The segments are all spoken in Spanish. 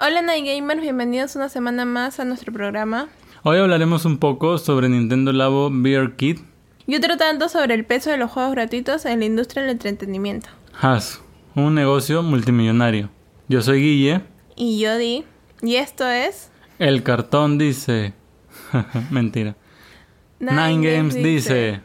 Hola Night Gamers, bienvenidos una semana más a nuestro programa. Hoy hablaremos un poco sobre Nintendo Labo VR Kit y otro tanto sobre el peso de los juegos gratuitos en la industria del entretenimiento. Has, un negocio multimillonario. Yo soy Guille. Y yo Di. Y esto es... El cartón dice... Mentira. Nine, Games, dice...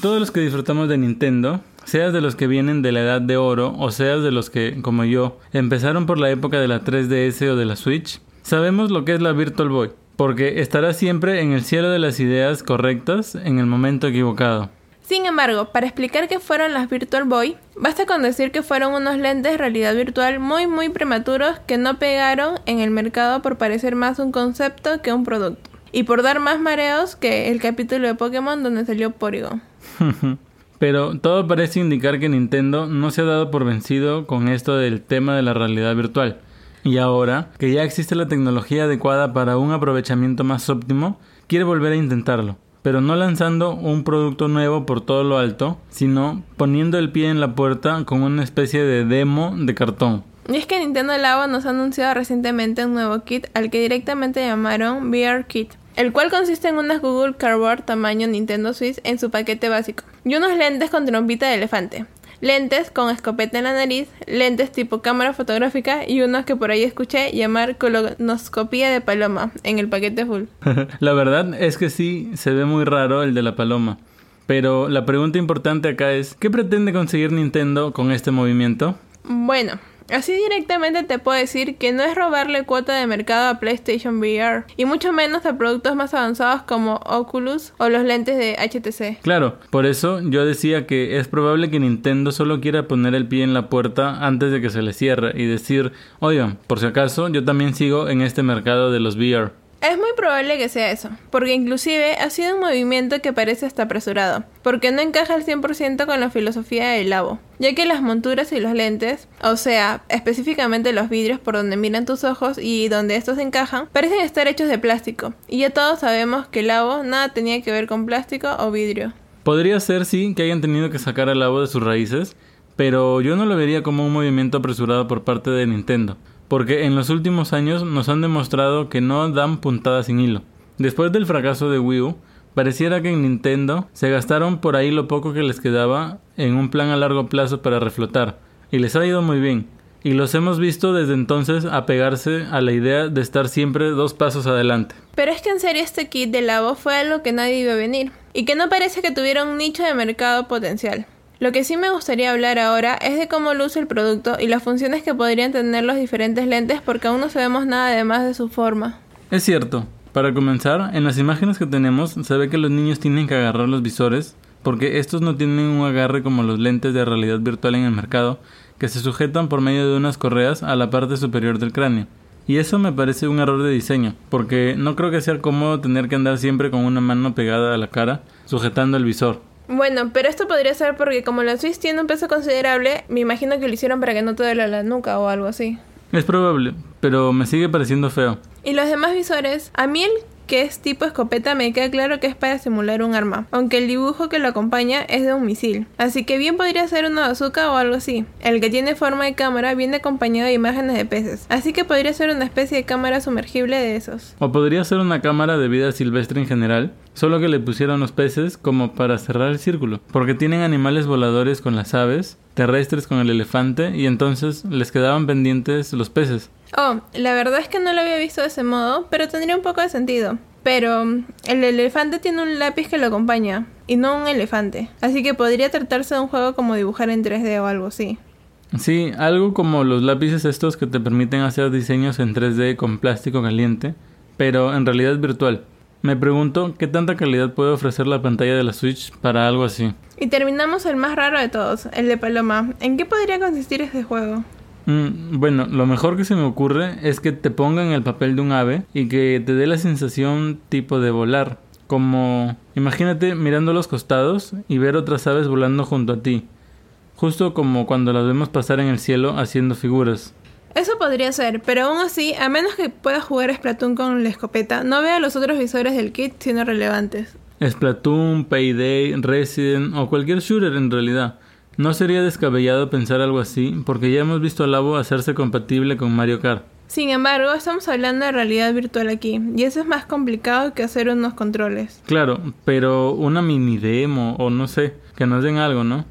Todos los que disfrutamos de Nintendo, seas de los que vienen de la edad de oro o seas de los que, como yo, empezaron por la época de la 3DS o de la Switch, sabemos lo que es la Virtual Boy, porque estará siempre en el cielo de las ideas correctas en el momento equivocado. Sin embargo, para explicar qué fueron las Virtual Boy, basta con decir que fueron unos lentes de realidad virtual muy muy prematuros que no pegaron en el mercado por parecer más un concepto que un producto. Y por dar más mareos que el capítulo de Pokémon donde salió Porygon. Pero todo parece indicar que Nintendo no se ha dado por vencido con esto del tema de la realidad virtual. Y ahora, que ya existe la tecnología adecuada para un aprovechamiento más óptimo, quiere volver a intentarlo. Pero no lanzando un producto nuevo por todo lo alto, sino poniendo el pie en la puerta con una especie de demo de cartón. Y es que Nintendo Labo nos ha anunciado recientemente un nuevo kit al que directamente llamaron VR Kit el cual consiste en unas Google Cardboard tamaño Nintendo Switch en su paquete básico, y unos lentes con trompita de elefante, lentes con escopeta en la nariz, lentes tipo cámara fotográfica y unos que por ahí escuché llamar colonoscopía de paloma en el paquete full. la verdad es que sí, se ve muy raro el de la paloma. Pero la pregunta importante acá es, ¿qué pretende conseguir Nintendo con este movimiento? Bueno, Así directamente te puedo decir que no es robarle cuota de mercado a PlayStation VR, y mucho menos a productos más avanzados como Oculus o los lentes de HTC. Claro, por eso yo decía que es probable que Nintendo solo quiera poner el pie en la puerta antes de que se le cierre y decir, oigan, por si acaso yo también sigo en este mercado de los VR. Es muy probable que sea eso, porque inclusive ha sido un movimiento que parece hasta apresurado, porque no encaja al 100% con la filosofía del labo, ya que las monturas y los lentes, o sea, específicamente los vidrios por donde miran tus ojos y donde estos encajan, parecen estar hechos de plástico, y ya todos sabemos que el labo nada tenía que ver con plástico o vidrio. Podría ser, sí, que hayan tenido que sacar al labo de sus raíces, pero yo no lo vería como un movimiento apresurado por parte de Nintendo porque en los últimos años nos han demostrado que no dan puntadas sin hilo. Después del fracaso de Wii U, pareciera que en Nintendo se gastaron por ahí lo poco que les quedaba en un plan a largo plazo para reflotar, y les ha ido muy bien. Y los hemos visto desde entonces apegarse a la idea de estar siempre dos pasos adelante. Pero es que en serio este kit de Labo fue algo que nadie iba a venir, y que no parece que tuviera un nicho de mercado potencial. Lo que sí me gustaría hablar ahora es de cómo luce el producto y las funciones que podrían tener los diferentes lentes porque aún no sabemos nada además de su forma. Es cierto. Para comenzar, en las imágenes que tenemos se ve que los niños tienen que agarrar los visores porque estos no tienen un agarre como los lentes de realidad virtual en el mercado que se sujetan por medio de unas correas a la parte superior del cráneo. Y eso me parece un error de diseño, porque no creo que sea cómodo tener que andar siempre con una mano pegada a la cara sujetando el visor. Bueno, pero esto podría ser porque como la Swiss tiene un peso considerable, me imagino que lo hicieron para que no te duele la nuca o algo así. Es probable, pero me sigue pareciendo feo. Y los demás visores, a mí el que es tipo escopeta me queda claro que es para simular un arma, aunque el dibujo que lo acompaña es de un misil, así que bien podría ser una bazooka o algo así. El que tiene forma de cámara viene acompañado de imágenes de peces, así que podría ser una especie de cámara sumergible de esos. O podría ser una cámara de vida silvestre en general, solo que le pusieron los peces como para cerrar el círculo, porque tienen animales voladores con las aves, terrestres con el elefante y entonces les quedaban pendientes los peces. Oh, la verdad es que no lo había visto de ese modo, pero tendría un poco de sentido. Pero mm, el elefante tiene un lápiz que lo acompaña, y no un elefante. Así que podría tratarse de un juego como dibujar en 3D o algo así. Sí, algo como los lápices estos que te permiten hacer diseños en 3D con plástico caliente, pero en realidad virtual. Me pregunto qué tanta calidad puede ofrecer la pantalla de la Switch para algo así. Y terminamos el más raro de todos, el de Paloma. ¿En qué podría consistir este juego? Mm, bueno, lo mejor que se me ocurre es que te ponga en el papel de un ave y que te dé la sensación tipo de volar. Como, imagínate mirando los costados y ver otras aves volando junto a ti. Justo como cuando las vemos pasar en el cielo haciendo figuras. Eso podría ser, pero aún así, a menos que puedas jugar Splatoon con la escopeta, no vea los otros visores del kit siendo relevantes. Splatoon, Payday, Resident o cualquier shooter en realidad No sería descabellado pensar algo así, porque ya hemos visto a Labo hacerse compatible con Mario Kart. Sin embargo, estamos hablando de realidad virtual aquí, y eso es más complicado que hacer unos controles. Claro, pero una mini demo o no sé, que nos den algo, ¿no?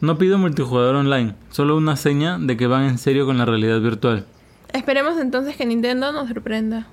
No pido multijugador online, solo una seña de que van en serio con la realidad virtual. Esperemos entonces que Nintendo nos sorprenda.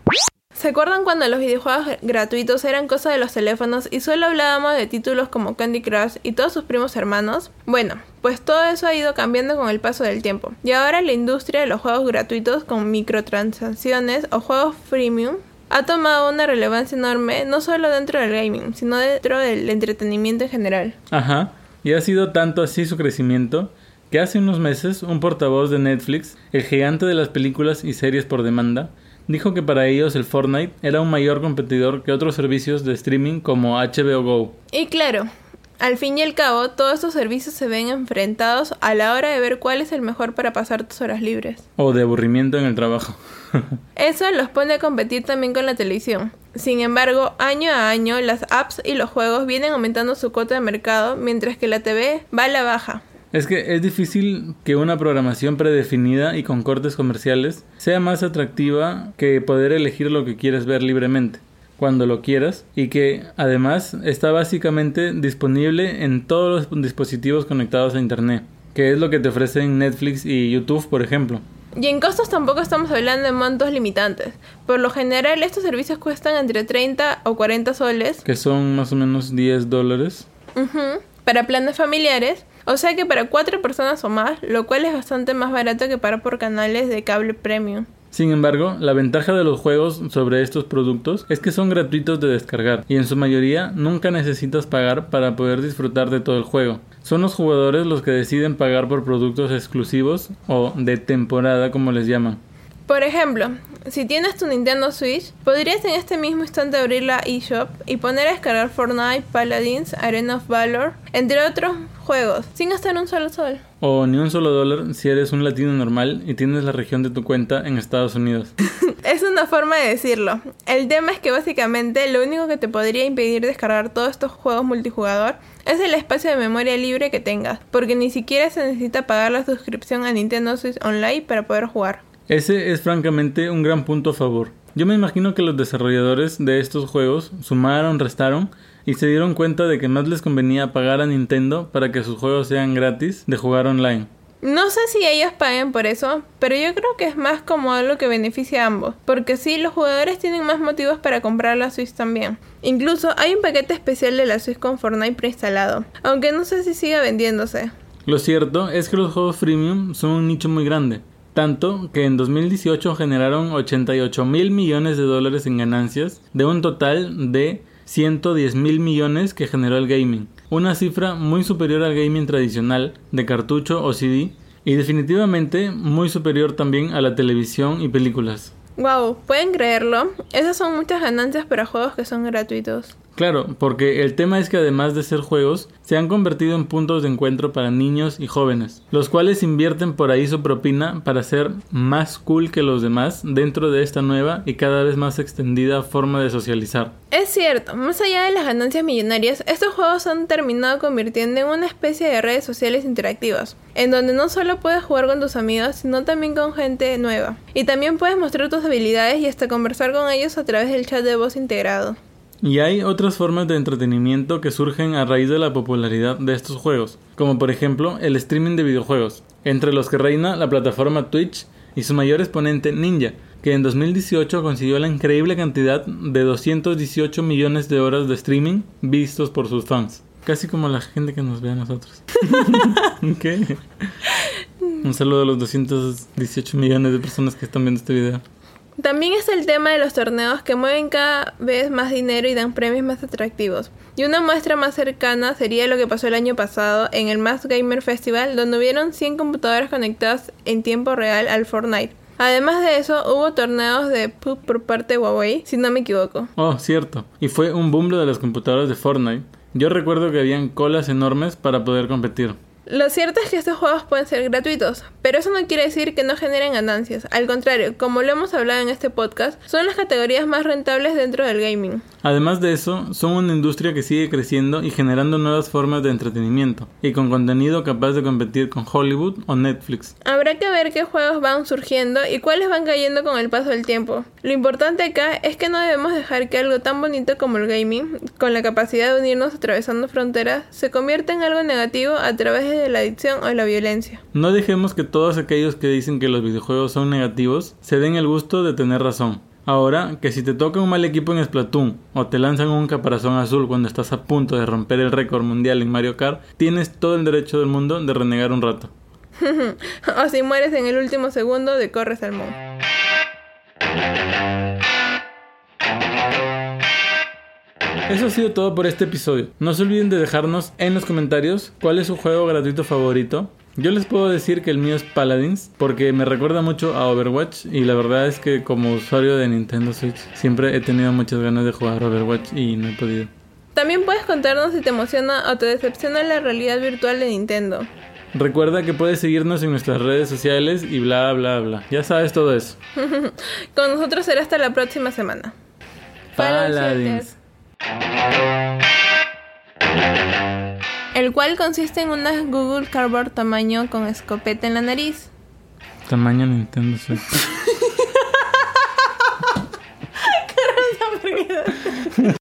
¿Se acuerdan cuando los videojuegos gratuitos eran cosa de los teléfonos y solo hablábamos de títulos como Candy Crush y todos sus primos hermanos? Bueno, pues todo eso ha ido cambiando con el paso del tiempo. Y ahora la industria de los juegos gratuitos con microtransacciones o juegos freemium ha tomado una relevancia enorme no solo dentro del gaming, sino dentro del entretenimiento en general. Ajá, y ha sido tanto así su crecimiento que hace unos meses un portavoz de Netflix, el gigante de las películas y series por demanda, dijo que para ellos el Fortnite era un mayor competidor que otros servicios de streaming como HBO Go. Y claro, al fin y al cabo, todos estos servicios se ven enfrentados a la hora de ver cuál es el mejor para pasar tus horas libres. O de aburrimiento en el trabajo. Eso los pone a competir también con la televisión. Sin embargo, año a año, las apps y los juegos vienen aumentando su cuota de mercado, mientras que la TV va a la baja. Es que es difícil que una programación predefinida y con cortes comerciales sea más atractiva que poder elegir lo que quieres ver libremente, cuando lo quieras, y que además está básicamente disponible en todos los dispositivos conectados a Internet, que es lo que te ofrecen Netflix y YouTube, por ejemplo. Y en costos tampoco estamos hablando de montos limitantes. Por lo general estos servicios cuestan entre 30 o 40 soles. Que son más o menos 10 dólares. Para planes familiares o sea que para cuatro personas o más, lo cual es bastante más barato que pagar por canales de cable premium. Sin embargo, la ventaja de los juegos sobre estos productos es que son gratuitos de descargar y en su mayoría nunca necesitas pagar para poder disfrutar de todo el juego. Son los jugadores los que deciden pagar por productos exclusivos o de temporada como les llaman. Por ejemplo, si tienes tu Nintendo Switch, podrías en este mismo instante abrir la eShop y poner a descargar Fortnite, Paladins, Arena of Valor, entre otros juegos, sin gastar un solo sol. O ni un solo dólar si eres un latino normal y tienes la región de tu cuenta en Estados Unidos. es una forma de decirlo. El tema es que básicamente lo único que te podría impedir descargar todos estos juegos multijugador es el espacio de memoria libre que tengas, porque ni siquiera se necesita pagar la suscripción a Nintendo Switch Online para poder jugar. Ese es francamente un gran punto a favor. Yo me imagino que los desarrolladores de estos juegos sumaron, restaron y se dieron cuenta de que más les convenía pagar a Nintendo para que sus juegos sean gratis de jugar online. No sé si ellos paguen por eso, pero yo creo que es más como algo que beneficia a ambos, porque sí, los jugadores tienen más motivos para comprar la Switch también. Incluso hay un paquete especial de la Switch con Fortnite preinstalado, aunque no sé si siga vendiéndose. Lo cierto es que los juegos freemium son un nicho muy grande, tanto que en 2018 generaron 88 mil millones de dólares en ganancias de un total de 110 mil millones que generó el gaming, una cifra muy superior al gaming tradicional de cartucho o CD y definitivamente muy superior también a la televisión y películas. Wow, ¿pueden creerlo? Esas son muchas ganancias para juegos que son gratuitos. Claro, porque el tema es que además de ser juegos, se han convertido en puntos de encuentro para niños y jóvenes, los cuales invierten por ahí su propina para ser más cool que los demás dentro de esta nueva y cada vez más extendida forma de socializar. Es cierto, más allá de las ganancias millonarias, estos juegos han terminado convirtiendo en una especie de redes sociales interactivas, en donde no solo puedes jugar con tus amigos, sino también con gente nueva. Y también puedes mostrar tus habilidades y hasta conversar con ellos a través del chat de voz integrado. Y hay otras formas de entretenimiento que surgen a raíz de la popularidad de estos juegos, como por ejemplo el streaming de videojuegos, entre los que reina la plataforma Twitch y su mayor exponente Ninja, que en 2018 consiguió la increíble cantidad de 218 millones de horas de streaming vistos por sus fans. Casi como la gente que nos ve a nosotros. ¿Qué? Un saludo a los 218 millones de personas que están viendo este video. También es el tema de los torneos que mueven cada vez más dinero y dan premios más atractivos. Y una muestra más cercana sería lo que pasó el año pasado en el Mass Gamer Festival, donde hubieron 100 computadoras conectadas en tiempo real al Fortnite. Además de eso, hubo torneos de PUB por parte de Huawei, si no me equivoco. Oh, cierto. Y fue un boom de las computadoras de Fortnite. Yo recuerdo que habían colas enormes para poder competir. Lo cierto es que estos juegos pueden ser gratuitos, pero eso no quiere decir que no generen ganancias. Al contrario, como lo hemos hablado en este podcast, son las categorías más rentables dentro del gaming. Además de eso, son una industria que sigue creciendo y generando nuevas formas de entretenimiento, y con contenido capaz de competir con Hollywood o Netflix. Habrá que ver qué juegos van surgiendo y cuáles van cayendo con el paso del tiempo. Lo importante acá es que no debemos dejar que algo tan bonito como el gaming, con la capacidad de unirnos atravesando fronteras, se convierta en algo negativo a través de la adicción o la violencia. No dejemos que todos aquellos que dicen que los videojuegos son negativos se den el gusto de tener razón. Ahora, que si te toca un mal equipo en Splatoon o te lanzan un caparazón azul cuando estás a punto de romper el récord mundial en Mario Kart, tienes todo el derecho del mundo de renegar un rato. o si mueres en el último segundo de corres al mundo. Eso ha sido todo por este episodio. No se olviden de dejarnos en los comentarios cuál es su juego gratuito favorito. Yo les puedo decir que el mío es Paladins porque me recuerda mucho a Overwatch y la verdad es que como usuario de Nintendo Switch siempre he tenido muchas ganas de jugar Overwatch y no he podido. También puedes contarnos si te emociona o te decepciona la realidad virtual de Nintendo. Recuerda que puedes seguirnos en nuestras redes sociales y bla bla bla. Ya sabes todo eso. Con nosotros será hasta la próxima semana. Paladins el cual consiste en una Google Cardboard tamaño con escopeta en la nariz. Tamaño Nintendo Switch.